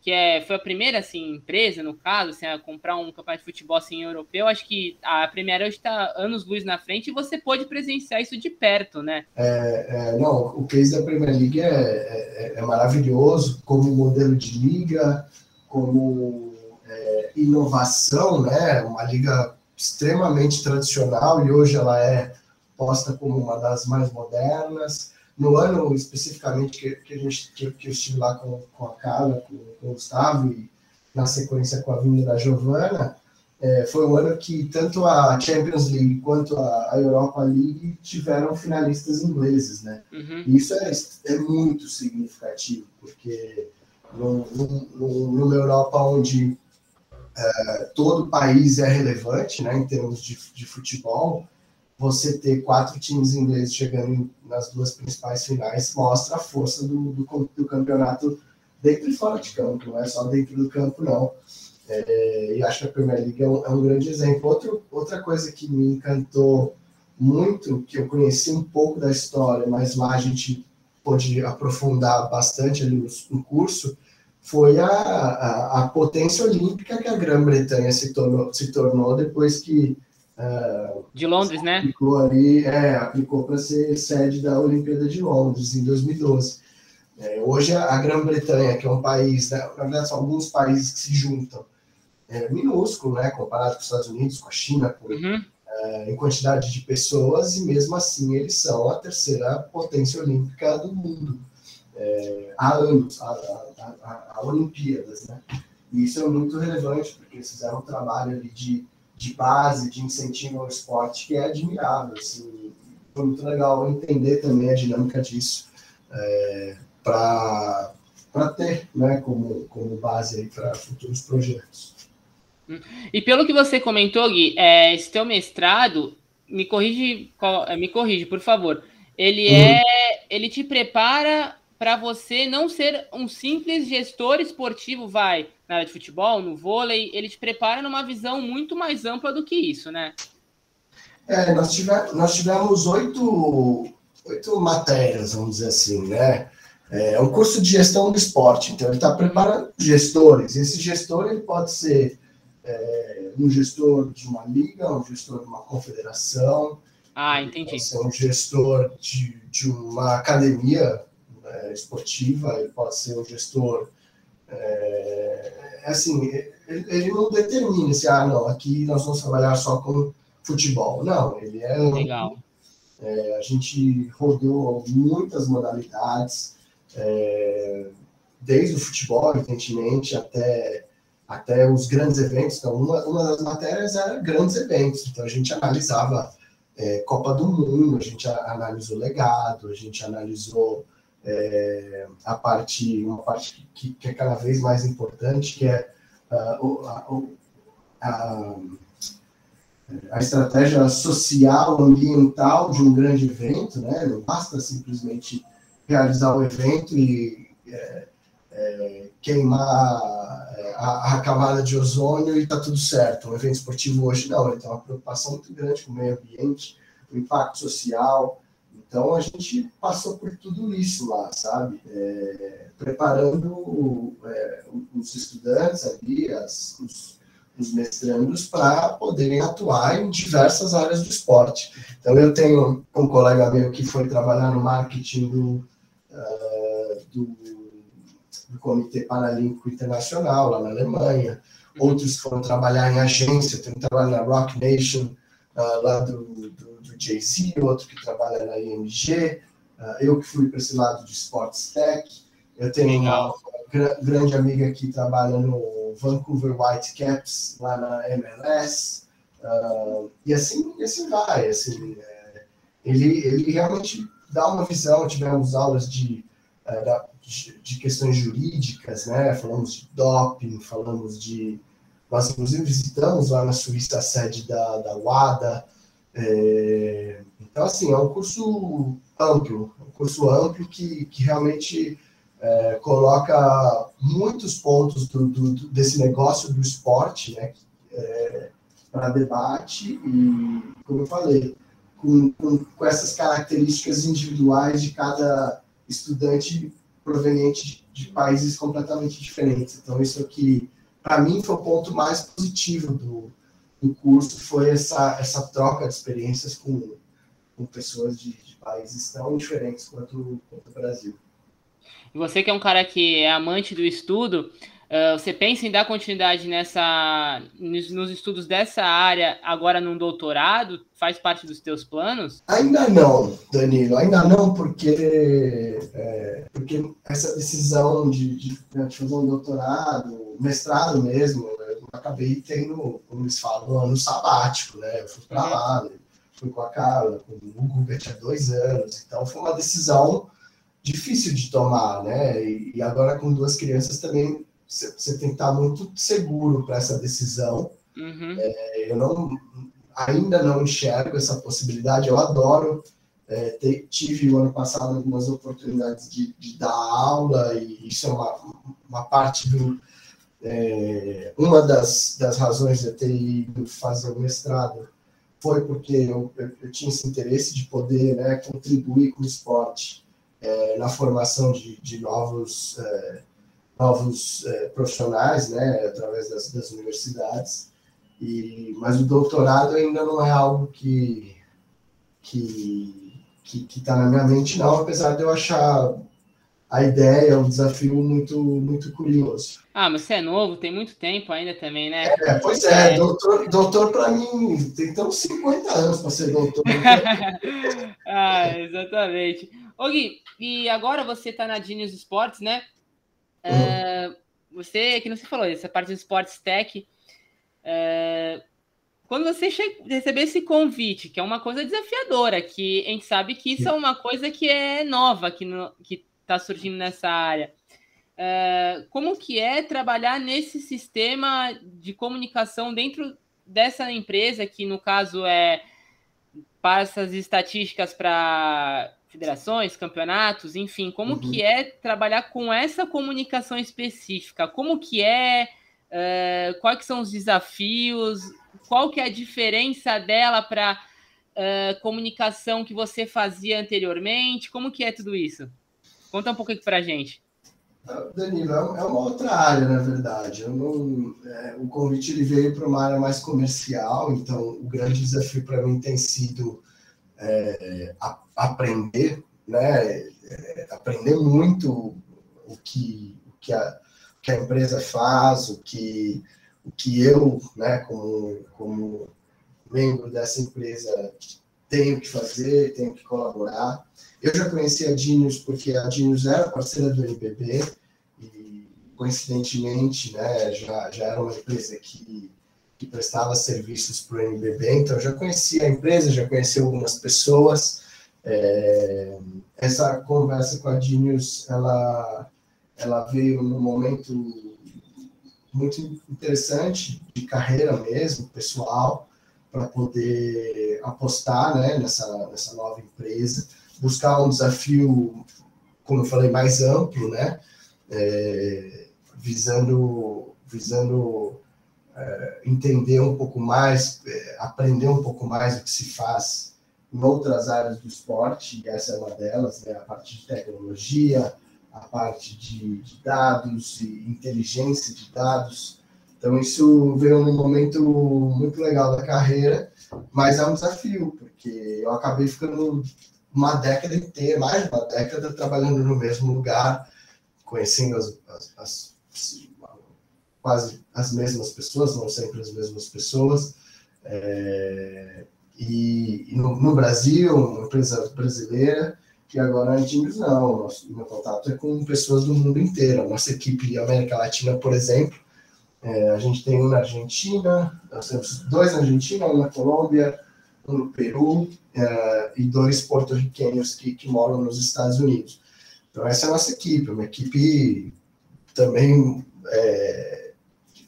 que é, foi a primeira assim, empresa, no caso, assim, a comprar um campeonato de futebol assim, europeu, acho que a Premier hoje está anos luz na frente e você pode presenciar isso de perto, né? É, é, não, o case da Premier League é, é, é maravilhoso como modelo de liga, como é, inovação, né? Uma liga extremamente tradicional e hoje ela é posta como uma das mais modernas. No ano especificamente que, que a gente que, que eu estive lá com, com a Carla, com, com, o Gustavo e na sequência com a vinda da Giovana, é, foi um ano que tanto a Champions League quanto a, a Europa League tiveram finalistas ingleses, né? Uhum. E isso é, é muito significativo, porque numa Europa onde é, todo país é relevante, né, em termos de, de futebol, você ter quatro times ingleses chegando nas duas principais finais mostra a força do, do, do, campeonato dentro e fora de campo, não é só dentro do campo, não. É, e acho que a Premier League é um, é um, grande exemplo. Outro, outra coisa que me encantou muito, que eu conheci um pouco da história, mas lá a gente pôde aprofundar bastante ali no, no curso, foi a, a, a, potência olímpica que a Grã-Bretanha se tornou, se tornou depois que uh, de Londres, né? Aplicou ali, é, aplicou para ser sede da Olimpíada de Londres em 2012. É, hoje a, Grã-Bretanha, que é um país, né, na verdade são alguns países que se juntam, é minúsculo, né, comparado com os Estados Unidos, com a China, com, uhum. uh, em quantidade de pessoas, e mesmo assim eles são a terceira potência olímpica do mundo é, há anos, há, há, há, Olimpíadas, né? E isso é muito relevante, porque eles fizeram um trabalho ali de, de base, de incentivo ao esporte, que é admirável, assim, foi muito legal entender também a dinâmica disso, é, para ter, né, como, como base para futuros projetos. E pelo que você comentou, Gui, é, esse teu mestrado, me corrige, me corrige, por favor. Ele uhum. é, ele te prepara para você não ser um simples gestor esportivo, vai, na área de futebol, no vôlei, ele te prepara numa visão muito mais ampla do que isso, né? É, nós, tivemos, nós tivemos oito, oito matérias, vamos dizer assim, né? É um curso de gestão do esporte, então ele está preparando gestores. Esse gestor ele pode ser é, um gestor de uma liga, um gestor de uma confederação. Ah, entendi. Pode ser um gestor de, de uma academia é, esportiva, ele pode ser um gestor. É, é, assim, ele, ele, não determina se, ah, não, aqui nós vamos trabalhar só com futebol. Não, ele é. Legal. É, a gente rodou muitas modalidades, é, desde o futebol, evidentemente, até, até os grandes eventos. Então, uma, uma das matérias era grandes eventos, então a gente analisava é, Copa do Mundo, a gente analisou legado, a gente analisou é, a parte, uma parte que, que, é cada vez mais importante, que é uh, a, a, a, estratégia social, ambiental de um grande evento, né? Não basta simplesmente realizar o evento e é, é, queimar a, a, camada de ozônio e está tudo certo. Um evento esportivo hoje não, ele tem uma preocupação muito grande com o meio ambiente, o impacto social, então a gente passou por tudo isso lá, sabe? É, preparando é, os estudantes ali, as, os, os mestrandos, para poderem atuar em diversas áreas do esporte. Então eu tenho um colega meu que foi trabalhar no marketing do, uh, do, do Comitê Paralímpico Internacional, lá na Alemanha. Outros foram trabalhar em agência, tem um trabalho na Rock Nation, uh, lá do, do Jay-Z, outro que trabalha na IMG, uh, eu que fui para esse lado de Sports Tech. Eu tenho uma, uma grande amiga que trabalha no Vancouver Whitecaps, lá na MLS. Ah, e assim, e assim vai. Assim, é, ele, ele realmente dá uma visão. Tivemos aulas de, uh, de, de, questões jurídicas, né? falamos de doping, falamos de. Nós, inclusive, visitamos lá na Suíça a sede da, da WADA. É, então, assim, é um curso amplo, um curso amplo que, que realmente é, coloca muitos pontos do, do, desse negócio do esporte né, é, para debate e, como eu falei, com, com, com, essas características individuais de cada estudante proveniente de, de países completamente diferentes. Então, isso aqui, para mim, foi o ponto mais positivo do, do curso foi essa, essa troca de experiências com, com pessoas de, de países tão diferentes quanto, quanto o Brasil. E você que é um cara que é amante do estudo, uh, você pensa em dar continuidade nessa, nos, nos, estudos dessa área agora num doutorado? Faz parte dos teus planos? Ainda não, Danilo, ainda não, porque, é, porque essa decisão de, de, né, de fazer um doutorado, mestrado mesmo, acabei tendo, como eles falam, um ano sabático, né? Eu fui para lá, né? fui com a Carla, com o Hugo, tinha dois anos. Então foi uma decisão difícil de tomar, né? E, e agora com duas crianças também você tem que estar muito seguro para essa decisão. Uhum. É, eu não, ainda não enxergo essa possibilidade. Eu adoro. É, te, tive o ano passado algumas oportunidades de, de, dar aula e isso é uma, uma parte do, é, uma das, das razões de eu ter ido fazer o mestrado foi porque eu, eu, tinha esse interesse de poder né, contribuir com o esporte é, na formação de, de novos, é, novos é, profissionais, né, através das, das universidades. E, mas o doutorado ainda não é algo que que que está na minha mente, não, apesar de eu achar a ideia, um desafio muito, muito curioso. Ah, mas você é novo, tem muito tempo ainda também, né? É, pois é, é. doutor, doutor para mim tem então 50 anos para ser doutor. ah, exatamente. Ô Gui, e agora você está na Genius Sports, né? Uhum. Uh, você, que não se falou, essa parte do Sports Tech, uh, quando você receber esse convite, que é uma coisa desafiadora, que a gente sabe que isso é uma coisa que é nova, que, no, que está surgindo nessa área. É, como que é trabalhar nesse sistema de comunicação dentro dessa empresa, que no caso é passa as estatísticas para federações, campeonatos, enfim, como uhum. que é trabalhar com essa comunicação específica? Como que é, é quais são os desafios? Qual que é a diferença dela para uh, comunicação que você fazia anteriormente? Como que é tudo isso? Conta um pouquinho para a gente. Ah, Danilo, é, é uma outra área, na verdade. Não, é, o convite ele veio para uma área mais comercial, então o grande desafio para mim tem sido é, a, aprender, né? É, aprender muito o que, o que, a, que a empresa faz, o que, o que eu, né, como, como membro dessa empresa, tenho que fazer, tenho que colaborar. Eu já conheci a Dinius porque a Dinius era parceira do NBB e, coincidentemente, né, já, já era uma empresa que, que prestava serviços para o NBB, então já conhecia a empresa, já conheci algumas pessoas. É, essa conversa com a Genius, ela, ela veio num momento muito interessante de carreira mesmo, pessoal, para poder apostar né, nessa, nessa nova empresa, buscar um desafio, como eu falei, mais amplo, né, é, visando, visando é, entender um pouco mais, é, aprender um pouco mais o que se faz em outras áreas do esporte, e essa é uma delas, né, a parte de tecnologia, a parte de, de dados e inteligência de dados. Então, isso veio num momento muito legal da carreira, mas é um desafio, porque eu acabei ficando uma década inteira, mais de uma década, trabalhando no mesmo lugar, conhecendo as, as, as, quase as mesmas pessoas, não sempre as mesmas pessoas. É, e, e no, no, Brasil, uma empresa brasileira, que agora a Indies não, nosso, meu contato é com pessoas do mundo inteiro. A nossa equipe América Latina, por exemplo, é, a gente tem um na Argentina, nós temos dois na Argentina, um na Colômbia, um no Peru é, e dois porto-riquenhos que, que moram nos Estados Unidos. Então essa é a nossa equipe, uma equipe também é,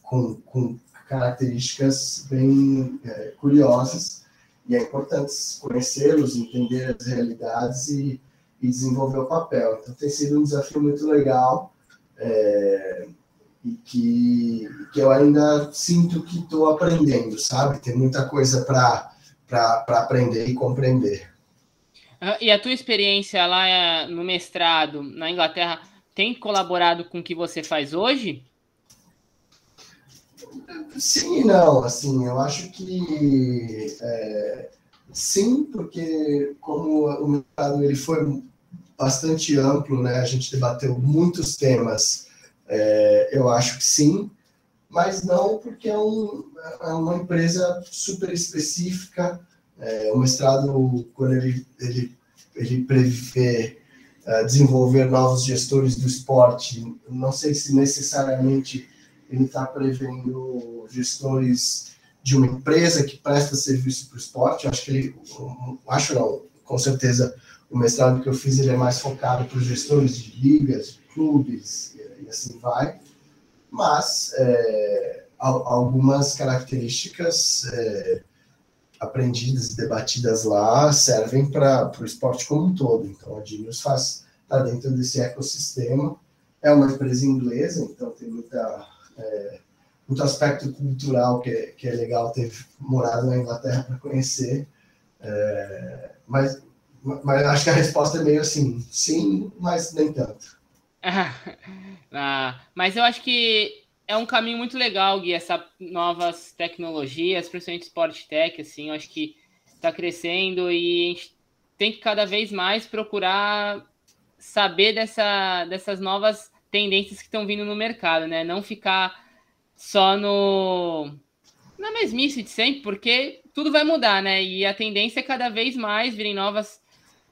com, com características bem é, curiosas e é importante conhecê-los, entender as realidades e, e, desenvolver o papel. Então tem sido um desafio muito legal é, e que, que eu ainda sinto que estou aprendendo, sabe? Tem muita coisa para aprender e compreender. E a tua experiência lá é, no mestrado na Inglaterra tem colaborado com o que você faz hoje? Sim e não, assim, eu acho que é, sim, porque como o mercado ele foi bastante amplo, né, a gente debateu muitos temas, é, eu acho que sim, mas não porque é, um, é uma empresa super específica, é, o mestrado, quando ele, ele, ele prevê uh, desenvolver novos gestores do esporte, não sei se necessariamente ele está prevendo gestores de uma empresa que presta serviço para o esporte. Acho que ele, acho não, com certeza o mestrado que eu fiz ele é mais focado para os gestores de ligas, de clubes e assim vai. Mas é, algumas características é, aprendidas e debatidas lá servem para o esporte como um todo. Então a Genius faz está dentro desse ecossistema. É uma empresa inglesa, então tem muita é, muito aspecto cultural que é, que é legal ter morado na Inglaterra para conhecer. É, mas, mas acho que a resposta é meio assim, sim, mas nem tanto. ah, mas eu acho que é um caminho muito legal, Gui, essas novas tecnologias, principalmente Sport Tech, assim, eu acho que está crescendo e a gente tem que cada vez mais procurar saber dessa, dessas novas tendências que estão vindo no mercado, né? Não ficar só no na mesmice de sempre, porque tudo vai mudar, né? E a tendência é cada vez mais virem novas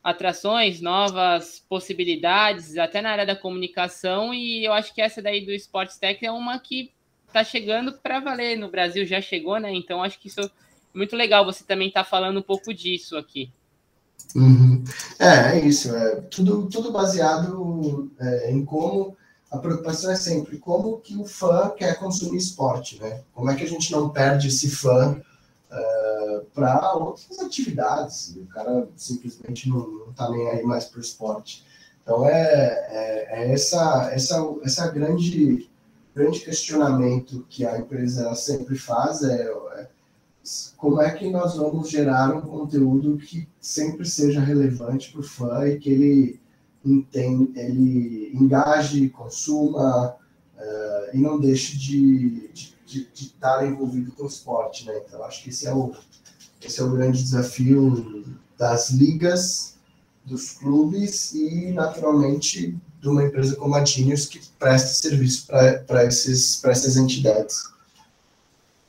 atrações, novas possibilidades, até na área da comunicação, e eu acho que essa daí do Sports Tech é uma que está chegando para valer. No Brasil já chegou, né? Então acho que isso é muito legal você também estar tá falando um pouco disso aqui. Uhum. É, é isso. É tudo, tudo baseado é, em como a preocupação é sempre como que o fã quer consumir esporte, né? Como é que a gente não perde esse fã eh, para outras atividades? O cara simplesmente não, está nem aí mais para o esporte. Então é, é, é, essa essa essa grande grande questionamento que a empresa sempre faz é, é como é que nós vamos gerar um conteúdo que sempre seja relevante para o fã e que ele entende, ele engaje, consuma uh, e não deixe de, de, de, estar envolvido com o esporte, né? Então, acho que esse é o, esse é o grande desafio das ligas, dos clubes e, naturalmente, de uma empresa como a Genius que presta serviço para essas entidades.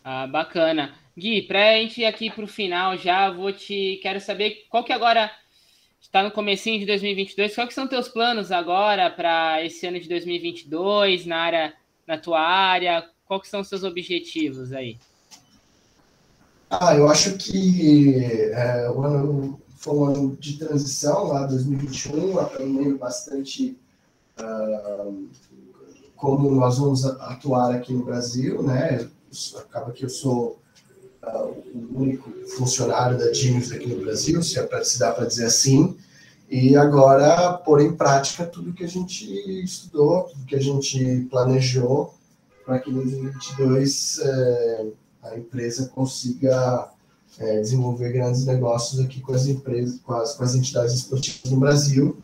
Ah, bacana. Gui, para a gente ir aqui para o final já, vou te quero saber qual que agora está no comecinho de 2022. Quais são teus planos agora para esse ano de 2022 na área, na tua área? Quais são os seus objetivos aí? Ah, eu acho que é, o ano foi um ano de transição, lá 2021, aprendendo bastante uh, como nós vamos atuar aqui no Brasil, né? Acaba que eu sou uh, o único funcionário da Genius aqui no Brasil, se, é pra, se dá para dizer assim, e agora pôr em prática tudo que a gente estudou, tudo que a gente planejou, para que em 2022 eh, a empresa consiga eh, desenvolver grandes negócios aqui com as empresas, com as, com as entidades esportivas no Brasil,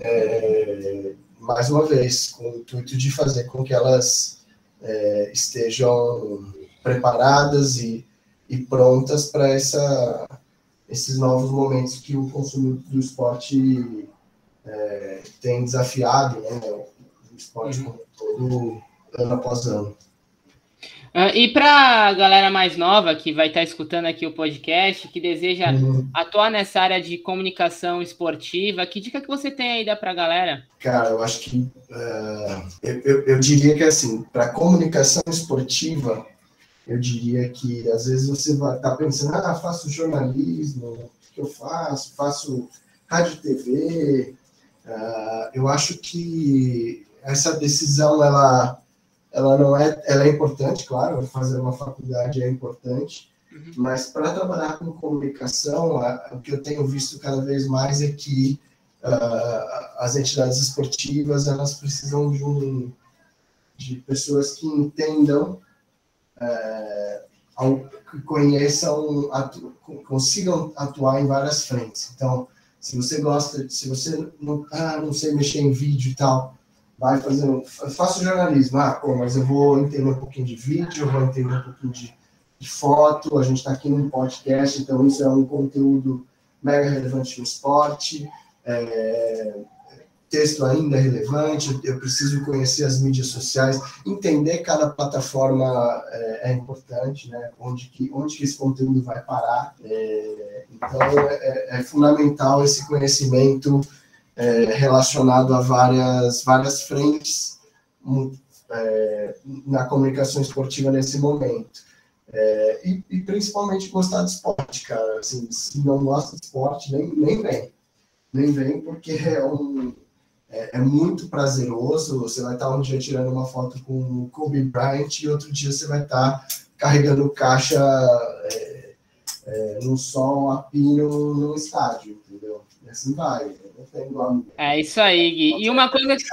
eh, mais uma vez, com o intuito de fazer com que elas eh, estejam preparadas e e prontas para esses novos momentos que o consumo do esporte é, tem desafiado, né? O esporte uhum. todo ano após ano. Uh, e para a galera mais nova que vai estar tá escutando aqui o podcast, que deseja uhum. atuar nessa área de comunicação esportiva, que dica que você tem aí para a galera? Cara, eu acho que uh, eu, eu, eu diria que assim, para comunicação esportiva, eu diria que às vezes você vai estar tá pensando, ah, faço jornalismo, o que eu faço? Faço rádio TV. Uh, eu acho que essa decisão ela, ela não é, ela é importante, claro, fazer uma faculdade é importante, uhum. mas para trabalhar com comunicação, o que eu tenho visto cada vez mais é que uh, as entidades esportivas elas precisam de, um, de pessoas que entendam é, que conheçam, atu, consigam atuar em várias frentes. Então, se você gosta, se você não, ah, não sei mexer em vídeo e tal, vai fazendo, faço jornalismo, ah, pô, mas eu vou entender um pouquinho de vídeo, eu vou entender um pouquinho de, de foto, a gente está aqui num podcast, então isso é um conteúdo mega relevante no esporte, é, texto ainda é relevante, eu preciso conhecer as mídias sociais, entender cada plataforma é, é importante, né? Onde que, onde que esse conteúdo vai parar. É, então, é, é, fundamental esse conhecimento é, relacionado a várias, várias frentes é, na comunicação esportiva nesse momento. E, e, principalmente gostar de esporte, cara. Assim, se não gosta de esporte, nem, nem vem. Nem vem, porque é um é, é, muito prazeroso. Você vai estar um dia tirando uma foto com o Kobe Bryant e outro dia você vai estar carregando caixa é, é, no sol a pino no estádio? E assim vai. É isso aí, Gui. E uma coisa que...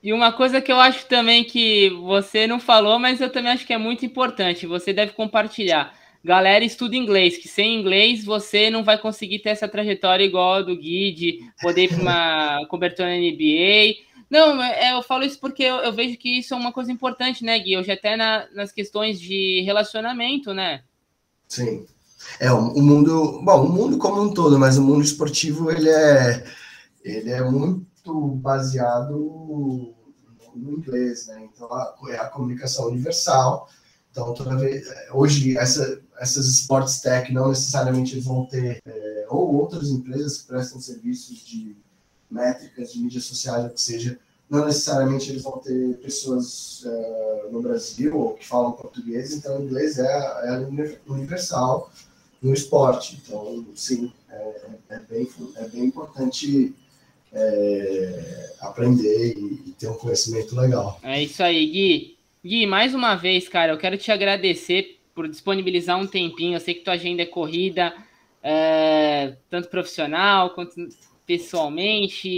E uma coisa que eu acho também que você não falou, mas eu também acho que é muito importante, você deve compartilhar galera estuda inglês, que sem inglês você não vai conseguir ter essa trajetória igual a do Gui, de poder ir para uma cobertura na NBA. Não, é, eu falo isso porque eu, eu, vejo que isso é uma coisa importante, né, Gui? Hoje até na, nas questões de relacionamento, né? Sim. É, o, mundo, bom, o mundo como um todo, mas o mundo esportivo, ele é, ele é muito baseado no inglês, né? Então, a, é a comunicação universal, então, toda vez, hoje, essa, essas sports tech não necessariamente vão ter, é, ou outras empresas que prestam serviços de métricas, de mídias sociais, o que seja, não necessariamente eles vão ter pessoas é, no Brasil ou que falam português, então o inglês é, é universal no esporte. Então, sim, é, é bem, é bem importante é, aprender e, e ter um conhecimento legal. É isso aí, Gui. Gui, mais uma vez, cara, eu quero te agradecer por disponibilizar um tempinho. Eu sei que tua agenda é corrida, é, tanto profissional quanto pessoalmente.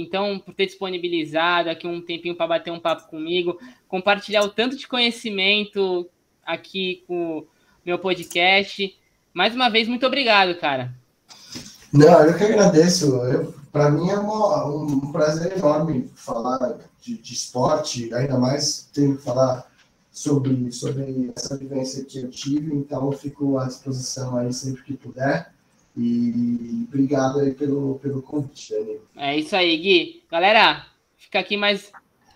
Então, por ter disponibilizado aqui um tempinho para bater um papo comigo, compartilhar o tanto de conhecimento aqui com o meu podcast. Mais uma vez, muito obrigado, cara. Não, eu que agradeço. Para mim é uma, um prazer enorme falar de, de esporte, ainda mais tenho que falar sobre, sobre essa vivência que eu tive, então eu fico à disposição aí sempre que puder. E obrigado aí pelo, pelo convite, Dani. É isso aí, Gui. Galera, fica aqui mais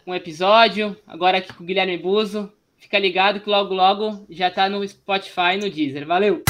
um episódio, agora aqui com o Guilherme Buzo. Fica ligado que logo, logo já tá no Spotify e no Deezer. Valeu!